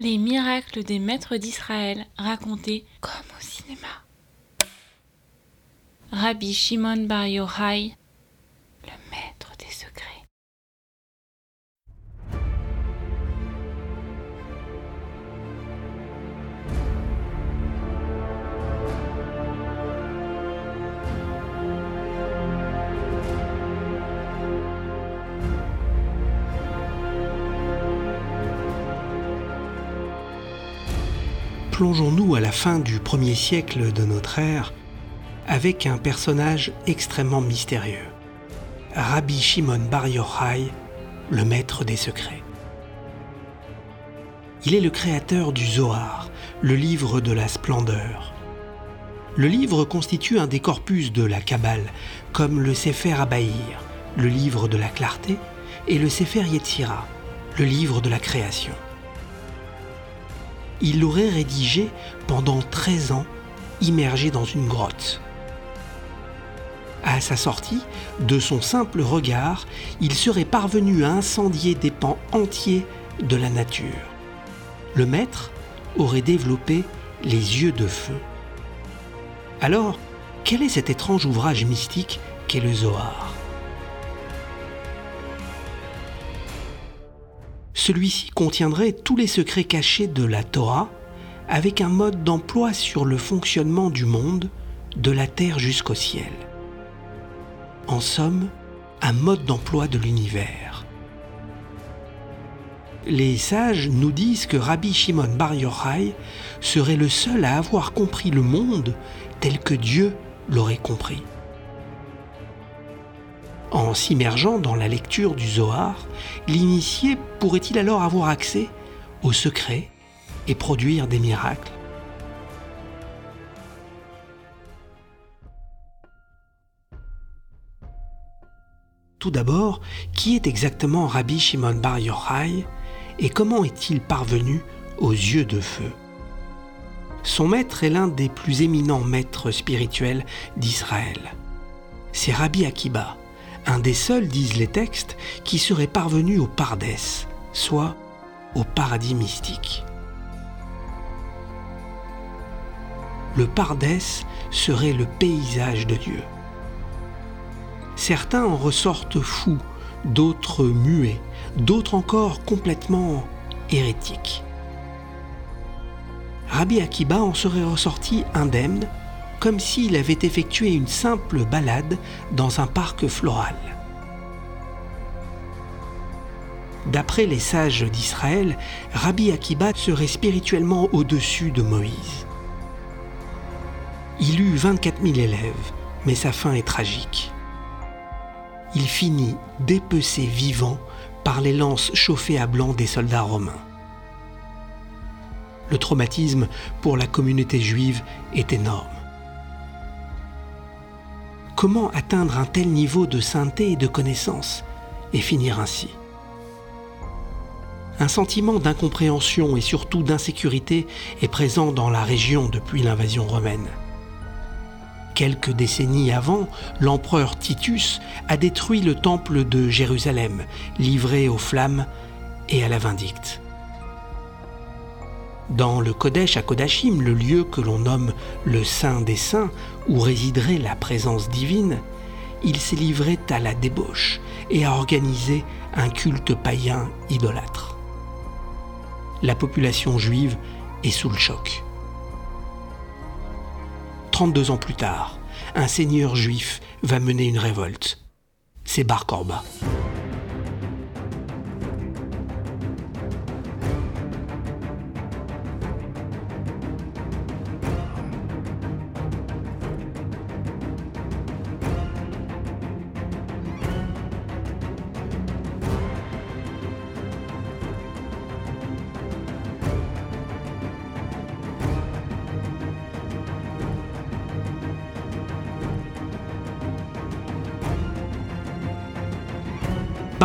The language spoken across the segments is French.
Les miracles des maîtres d'Israël racontés comme au cinéma. Rabbi Shimon Bar Yochai, le maître des secrets. Plongeons-nous à la fin du premier siècle de notre ère avec un personnage extrêmement mystérieux, Rabbi Shimon Bar Yochai, le maître des secrets. Il est le créateur du Zohar, le livre de la splendeur. Le livre constitue un des corpus de la Kabbale, comme le Sefer Abaïr, le livre de la clarté, et le Sefer Yetzira, le livre de la création il l'aurait rédigé pendant 13 ans, immergé dans une grotte. À sa sortie, de son simple regard, il serait parvenu à incendier des pans entiers de la nature. Le maître aurait développé les yeux de feu. Alors, quel est cet étrange ouvrage mystique qu'est le Zohar? Celui-ci contiendrait tous les secrets cachés de la Torah avec un mode d'emploi sur le fonctionnement du monde, de la terre jusqu'au ciel. En somme, un mode d'emploi de l'univers. Les sages nous disent que Rabbi Shimon Bar Yochai serait le seul à avoir compris le monde tel que Dieu l'aurait compris. En s'immergeant dans la lecture du Zohar, l'initié pourrait-il alors avoir accès aux secrets et produire des miracles? Tout d'abord, qui est exactement Rabbi Shimon Bar Yochai et comment est-il parvenu aux yeux de feu? Son maître est l'un des plus éminents maîtres spirituels d'Israël. C'est Rabbi Akiba, un des seuls, disent les textes, qui serait parvenu au Pardès, soit au paradis mystique. Le Pardès serait le paysage de Dieu. Certains en ressortent fous, d'autres muets, d'autres encore complètement hérétiques. Rabbi Akiba en serait ressorti indemne comme s'il avait effectué une simple balade dans un parc floral. D'après les sages d'Israël, Rabbi Akiba serait spirituellement au-dessus de Moïse. Il eut 24 000 élèves, mais sa fin est tragique. Il finit dépecé vivant par les lances chauffées à blanc des soldats romains. Le traumatisme pour la communauté juive est énorme. Comment atteindre un tel niveau de sainteté et de connaissance et finir ainsi Un sentiment d'incompréhension et surtout d'insécurité est présent dans la région depuis l'invasion romaine. Quelques décennies avant, l'empereur Titus a détruit le temple de Jérusalem, livré aux flammes et à la vindicte. Dans le Kodesh à Kodashim, le lieu que l'on nomme le Saint des Saints, où résiderait la présence divine, il s'est livré à la débauche et a organisé un culte païen idolâtre. La population juive est sous le choc. 32 ans plus tard, un seigneur juif va mener une révolte. C'est Bar Korba.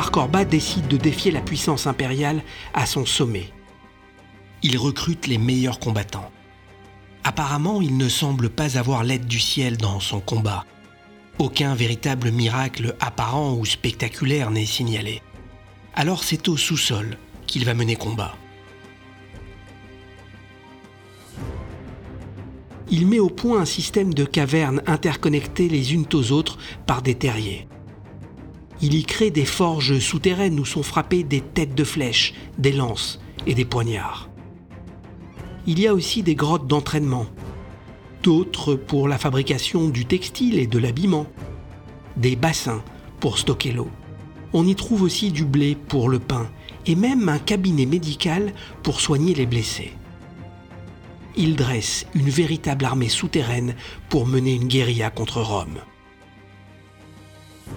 Omar décide de défier la puissance impériale à son sommet. Il recrute les meilleurs combattants. Apparemment, il ne semble pas avoir l'aide du ciel dans son combat. Aucun véritable miracle apparent ou spectaculaire n'est signalé. Alors c'est au sous-sol qu'il va mener combat. Il met au point un système de cavernes interconnectées les unes aux autres par des terriers. Il y crée des forges souterraines où sont frappées des têtes de flèches, des lances et des poignards. Il y a aussi des grottes d'entraînement, d'autres pour la fabrication du textile et de l'habillement, des bassins pour stocker l'eau. On y trouve aussi du blé pour le pain et même un cabinet médical pour soigner les blessés. Il dresse une véritable armée souterraine pour mener une guérilla contre Rome.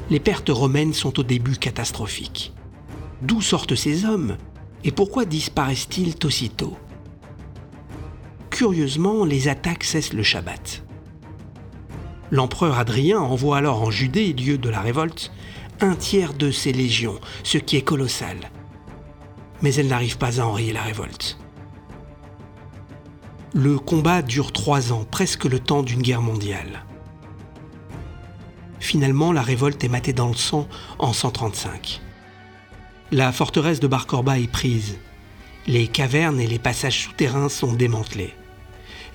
Les pertes romaines sont au début catastrophiques. D'où sortent ces hommes et pourquoi disparaissent-ils aussitôt? Curieusement, les attaques cessent le Shabbat. L'empereur Adrien envoie alors en Judée, lieu de la révolte, un tiers de ses légions, ce qui est colossal. Mais elle n'arrive pas à enrayer la révolte. Le combat dure trois ans, presque le temps d'une guerre mondiale. Finalement, la révolte est matée dans le sang en 135. La forteresse de Bar est prise. Les cavernes et les passages souterrains sont démantelés.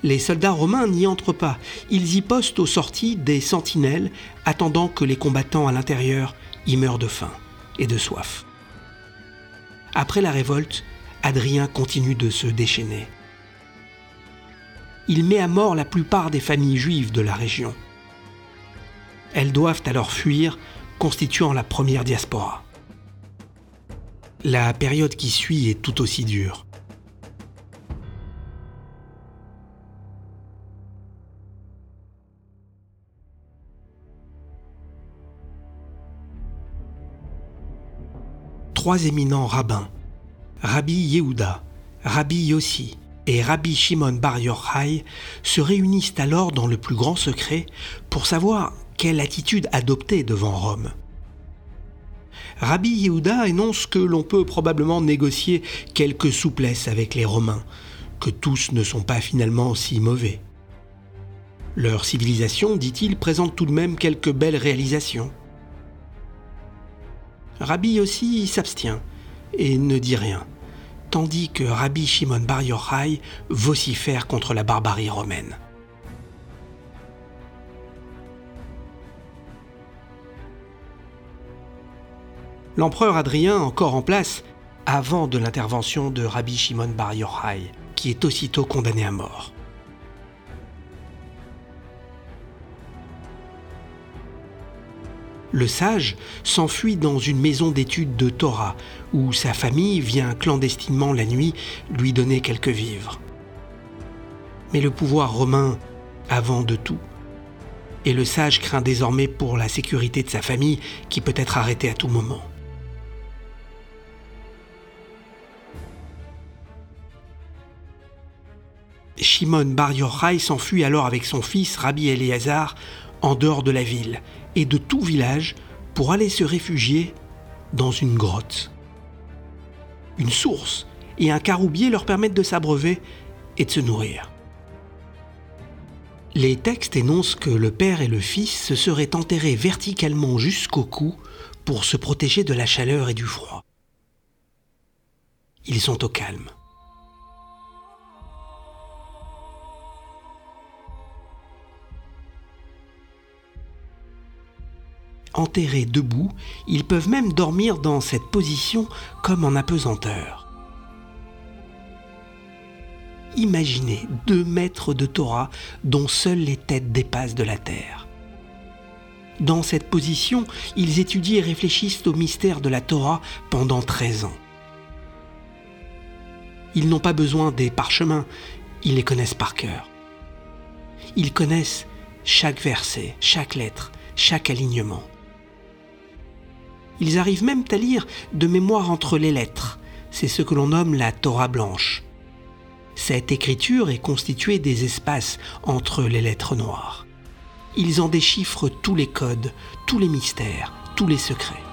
Les soldats romains n'y entrent pas. Ils y postent aux sorties des sentinelles, attendant que les combattants à l'intérieur y meurent de faim et de soif. Après la révolte, Adrien continue de se déchaîner. Il met à mort la plupart des familles juives de la région. Elles doivent alors fuir, constituant la première diaspora. La période qui suit est tout aussi dure. trois éminents rabbins, Rabbi Yehuda, Rabbi Yossi et Rabbi Shimon Bar Yochai, se réunissent alors dans le plus grand secret pour savoir quelle attitude adopter devant Rome. Rabbi Yehuda énonce que l'on peut probablement négocier quelques souplesses avec les Romains, que tous ne sont pas finalement si mauvais. Leur civilisation, dit-il, présente tout de même quelques belles réalisations. Rabbi aussi s'abstient et ne dit rien, tandis que Rabbi Shimon Bar Yochai vocifère contre la barbarie romaine. L'empereur Adrien, encore en place, avant de l'intervention de Rabbi Shimon Bar Yochai, qui est aussitôt condamné à mort. Le sage s'enfuit dans une maison d'études de Torah, où sa famille vient clandestinement la nuit lui donner quelques vivres. Mais le pouvoir romain avant de tout. Et le sage craint désormais pour la sécurité de sa famille qui peut être arrêtée à tout moment. Shimon Bar Yochai s'enfuit alors avec son fils Rabbi Eleazar en dehors de la ville et de tout village pour aller se réfugier dans une grotte. Une source et un caroubier leur permettent de s'abreuver et de se nourrir. Les textes énoncent que le père et le fils se seraient enterrés verticalement jusqu'au cou pour se protéger de la chaleur et du froid. Ils sont au calme. Enterrés debout, ils peuvent même dormir dans cette position comme en apesanteur. Imaginez deux mètres de Torah dont seules les têtes dépassent de la terre. Dans cette position, ils étudient et réfléchissent au mystère de la Torah pendant 13 ans. Ils n'ont pas besoin des parchemins, ils les connaissent par cœur. Ils connaissent chaque verset, chaque lettre, chaque alignement. Ils arrivent même à lire de mémoire entre les lettres. C'est ce que l'on nomme la Torah blanche. Cette écriture est constituée des espaces entre les lettres noires. Ils en déchiffrent tous les codes, tous les mystères, tous les secrets.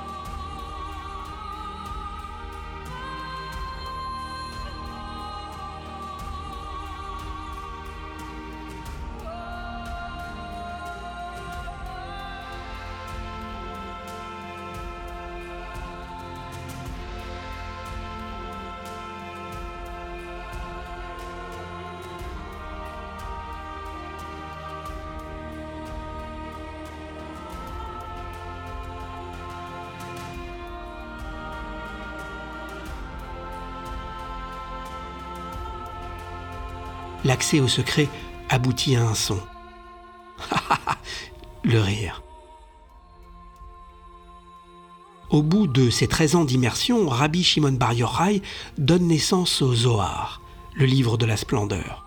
L'accès au secret aboutit à un son. Le rire. Au bout de ses 13 ans d'immersion, Rabbi Shimon Bar Yochai donne naissance au Zohar, le livre de la splendeur.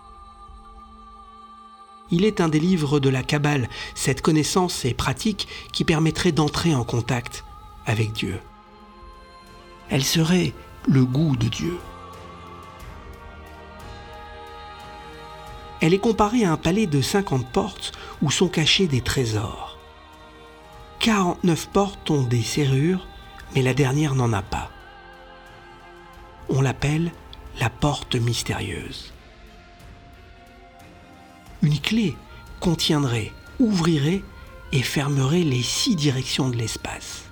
Il est un des livres de la Kabbale, cette connaissance et pratique qui permettrait d'entrer en contact avec Dieu. Elle serait le goût de Dieu. Elle est comparée à un palais de 50 portes où sont cachés des trésors. 49 portes ont des serrures, mais la dernière n'en a pas. On l'appelle la porte mystérieuse. Une clé contiendrait, ouvrirait et fermerait les six directions de l'espace.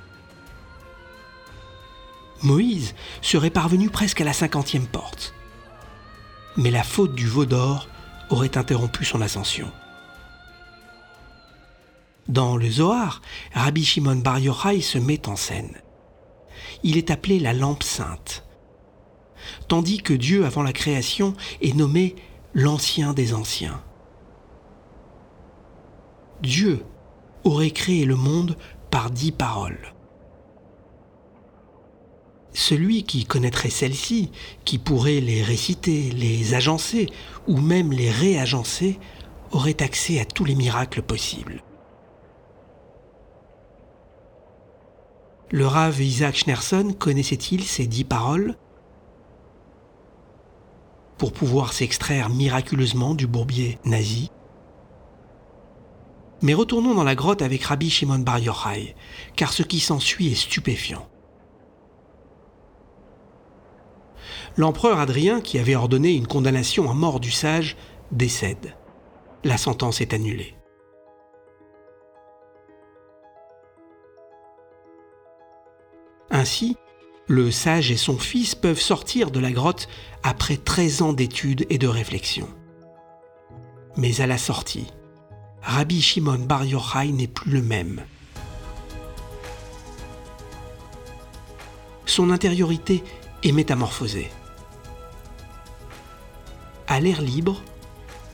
Moïse serait parvenu presque à la cinquantième porte. Mais la faute du veau d'or aurait interrompu son ascension. Dans le Zohar, Rabbi Shimon Bar Yochai se met en scène. Il est appelé la lampe sainte, tandis que Dieu, avant la création, est nommé l'ancien des anciens. Dieu aurait créé le monde par dix paroles. Celui qui connaîtrait celles-ci, qui pourrait les réciter, les agencer ou même les réagencer, aurait accès à tous les miracles possibles. Le Rav Isaac Schnerson connaissait-il ces dix paroles? Pour pouvoir s'extraire miraculeusement du bourbier nazi Mais retournons dans la grotte avec Rabbi Shimon Bar Yochai, car ce qui s'ensuit est stupéfiant. L'empereur Adrien, qui avait ordonné une condamnation à mort du sage, décède. La sentence est annulée. Ainsi, le sage et son fils peuvent sortir de la grotte après 13 ans d'études et de réflexion. Mais à la sortie, Rabbi Shimon Bar Yochai n'est plus le même. Son intériorité est métamorphosée à l'air libre,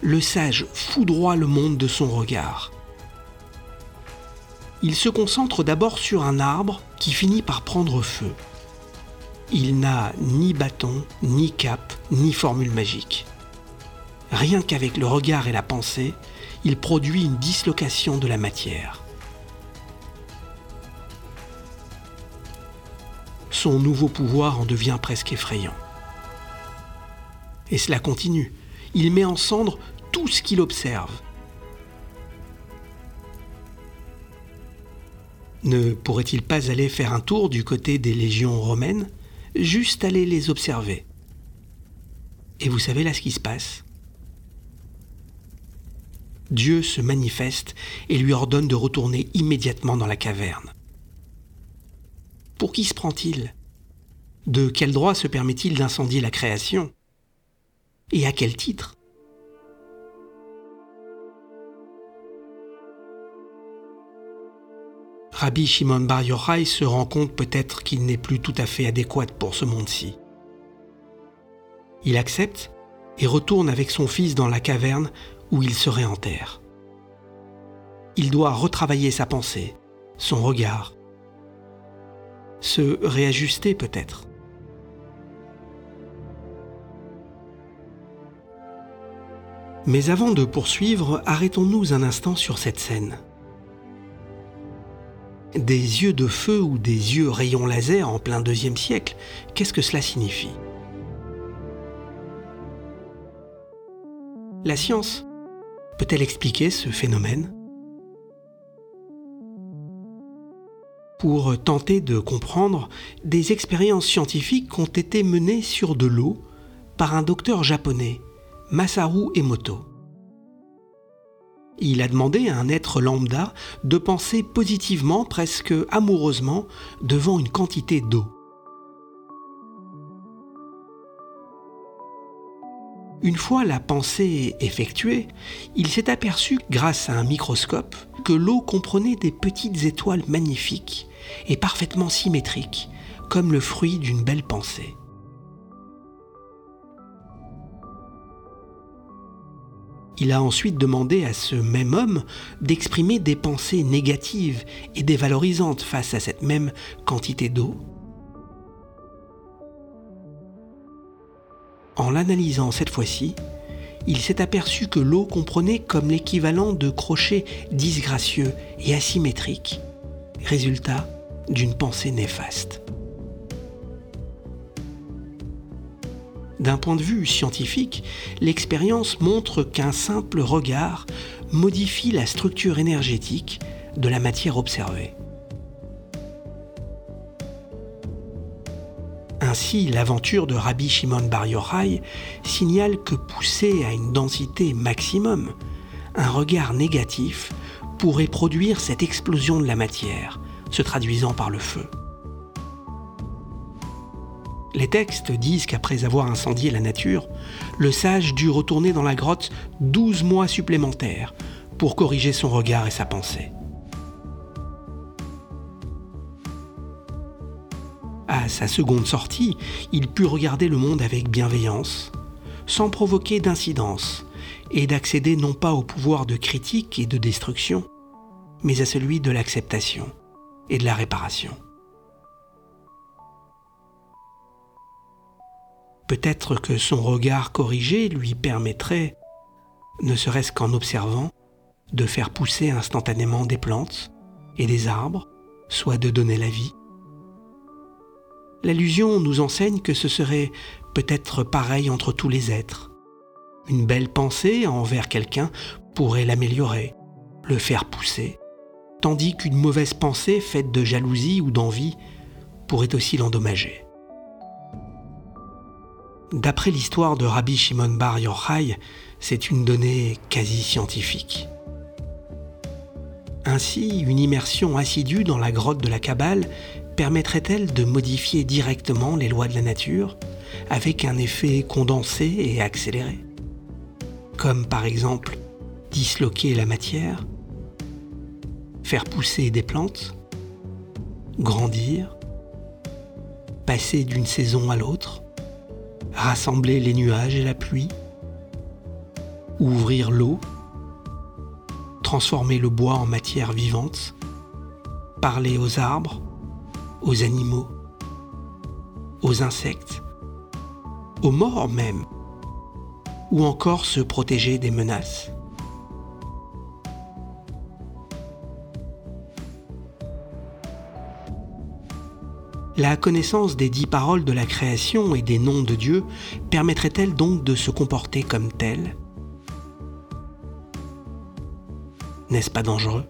le sage foudroie le monde de son regard. Il se concentre d'abord sur un arbre qui finit par prendre feu. Il n'a ni bâton, ni cape, ni formule magique. Rien qu'avec le regard et la pensée, il produit une dislocation de la matière. Son nouveau pouvoir en devient presque effrayant. Et cela continue. Il met en cendre tout ce qu'il observe. Ne pourrait-il pas aller faire un tour du côté des légions romaines Juste aller les observer? Et vous savez là ce qui se passe? Dieu se manifeste et lui ordonne de retourner immédiatement dans la caverne. Pour qui se prend-il? De quel droit se permet-il d'incendier la création? Et à quel titre? Rabbi Shimon Bar Yochai se rend compte peut-être qu'il n'est plus tout à fait adéquat pour ce monde-ci. Il accepte et retourne avec son fils dans la caverne où il se réenterre. Il doit retravailler sa pensée, son regard, se réajuster peut-être. Mais avant de poursuivre, arrêtons-nous un instant sur cette scène. Des yeux de feu ou des yeux rayons laser en plein deuxième siècle, qu'est-ce que cela signifie? La science peut-elle expliquer ce phénomène? Pour tenter de comprendre, des expériences scientifiques ont été menées sur de l'eau par un docteur japonais Masaru Emoto. Il a demandé à un être lambda de penser positivement, presque amoureusement, devant une quantité d'eau. Une fois la pensée effectuée, il s'est aperçu, grâce à un microscope, que l'eau comprenait des petites étoiles magnifiques et parfaitement symétriques, comme le fruit d'une belle pensée. Il a ensuite demandé à ce même homme d'exprimer des pensées négatives et dévalorisantes face à cette même quantité d'eau. En l'analysant cette fois-ci, il s'est aperçu que l'eau comprenait comme l'équivalent de crochets disgracieux et asymétriques, résultat d'une pensée néfaste. D'un point de vue scientifique, l'expérience montre qu'un simple regard modifie la structure énergétique de la matière observée. Ainsi, l'aventure de Rabbi Shimon Bar Yochai signale que poussé à une densité maximum, un regard négatif pourrait produire cette explosion de la matière, se traduisant par le feu. Les textes disent qu'après avoir incendié la nature, le sage dut retourner dans la grotte 12 mois supplémentaires pour corriger son regard et sa pensée. À sa seconde sortie, il put regarder le monde avec bienveillance, sans provoquer d'incidence, et d'accéder non pas au pouvoir de critique et de destruction, mais à celui de l'acceptation et de la réparation. Peut-être que son regard corrigé lui permettrait, ne serait-ce qu'en observant, de faire pousser instantanément des plantes et des arbres, soit de donner la vie. L'allusion nous enseigne que ce serait peut-être pareil entre tous les êtres. Une belle pensée envers quelqu'un pourrait l'améliorer, le faire pousser, tandis qu'une mauvaise pensée faite de jalousie ou d'envie pourrait aussi l'endommager. D'après l'histoire de Rabbi Shimon Bar Yochai, c'est une donnée quasi scientifique. Ainsi, une immersion assidue dans la grotte de la Kabbale permettrait-elle de modifier directement les lois de la nature avec un effet condensé et accéléré Comme par exemple disloquer la matière, faire pousser des plantes, grandir, passer d'une saison à l'autre, rassembler les nuages et la pluie, ouvrir l'eau, transformer le bois en matière vivante, parler aux arbres, aux animaux, aux insectes, aux morts même, ou encore se protéger des menaces. La connaissance des dix paroles de la création et des noms de Dieu permettrait-elle donc de se comporter comme tel N'est-ce pas dangereux?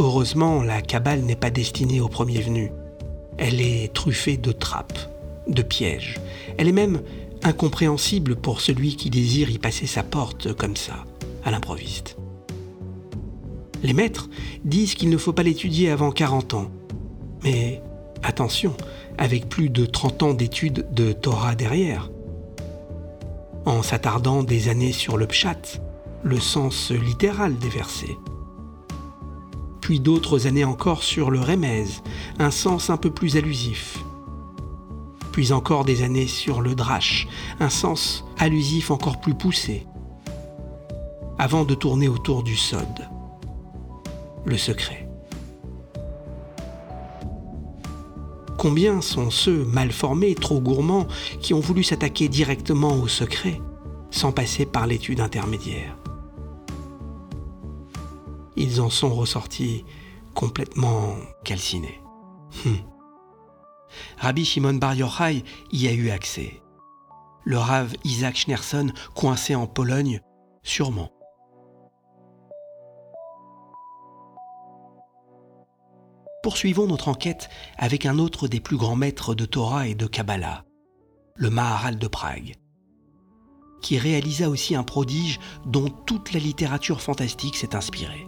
Heureusement, la Kabbale n'est pas destinée aux premiers venus. Elle est truffée de trappes, de pièges. Elle est même incompréhensible pour celui qui désire y passer sa porte comme ça, à l'improviste. Les maîtres disent qu'il ne faut pas l'étudier avant 40 ans, mais attention, avec plus de 30 ans d'études de Torah derrière. En s'attardant des années sur le pshat, le sens littéral des versets. Puis d'autres années encore sur le remez, un sens un peu plus allusif. Puis encore des années sur le drash, un sens allusif encore plus poussé. Avant de tourner autour du sod, le secret. Combien sont ceux mal formés, trop gourmands, qui ont voulu s'attaquer directement au secret, sans passer par l'étude intermédiaire? Ils en sont ressortis complètement calcinés. Hum. Rabbi Shimon Bar Yochai y a eu accès. Le rave Isaac Schneerson, coincé en Pologne, sûrement. poursuivons notre enquête avec un autre des plus grands maîtres de Torah et de Kabbalah, le Maharal de Prague, qui réalisa aussi un prodige dont toute la littérature fantastique s'est inspirée.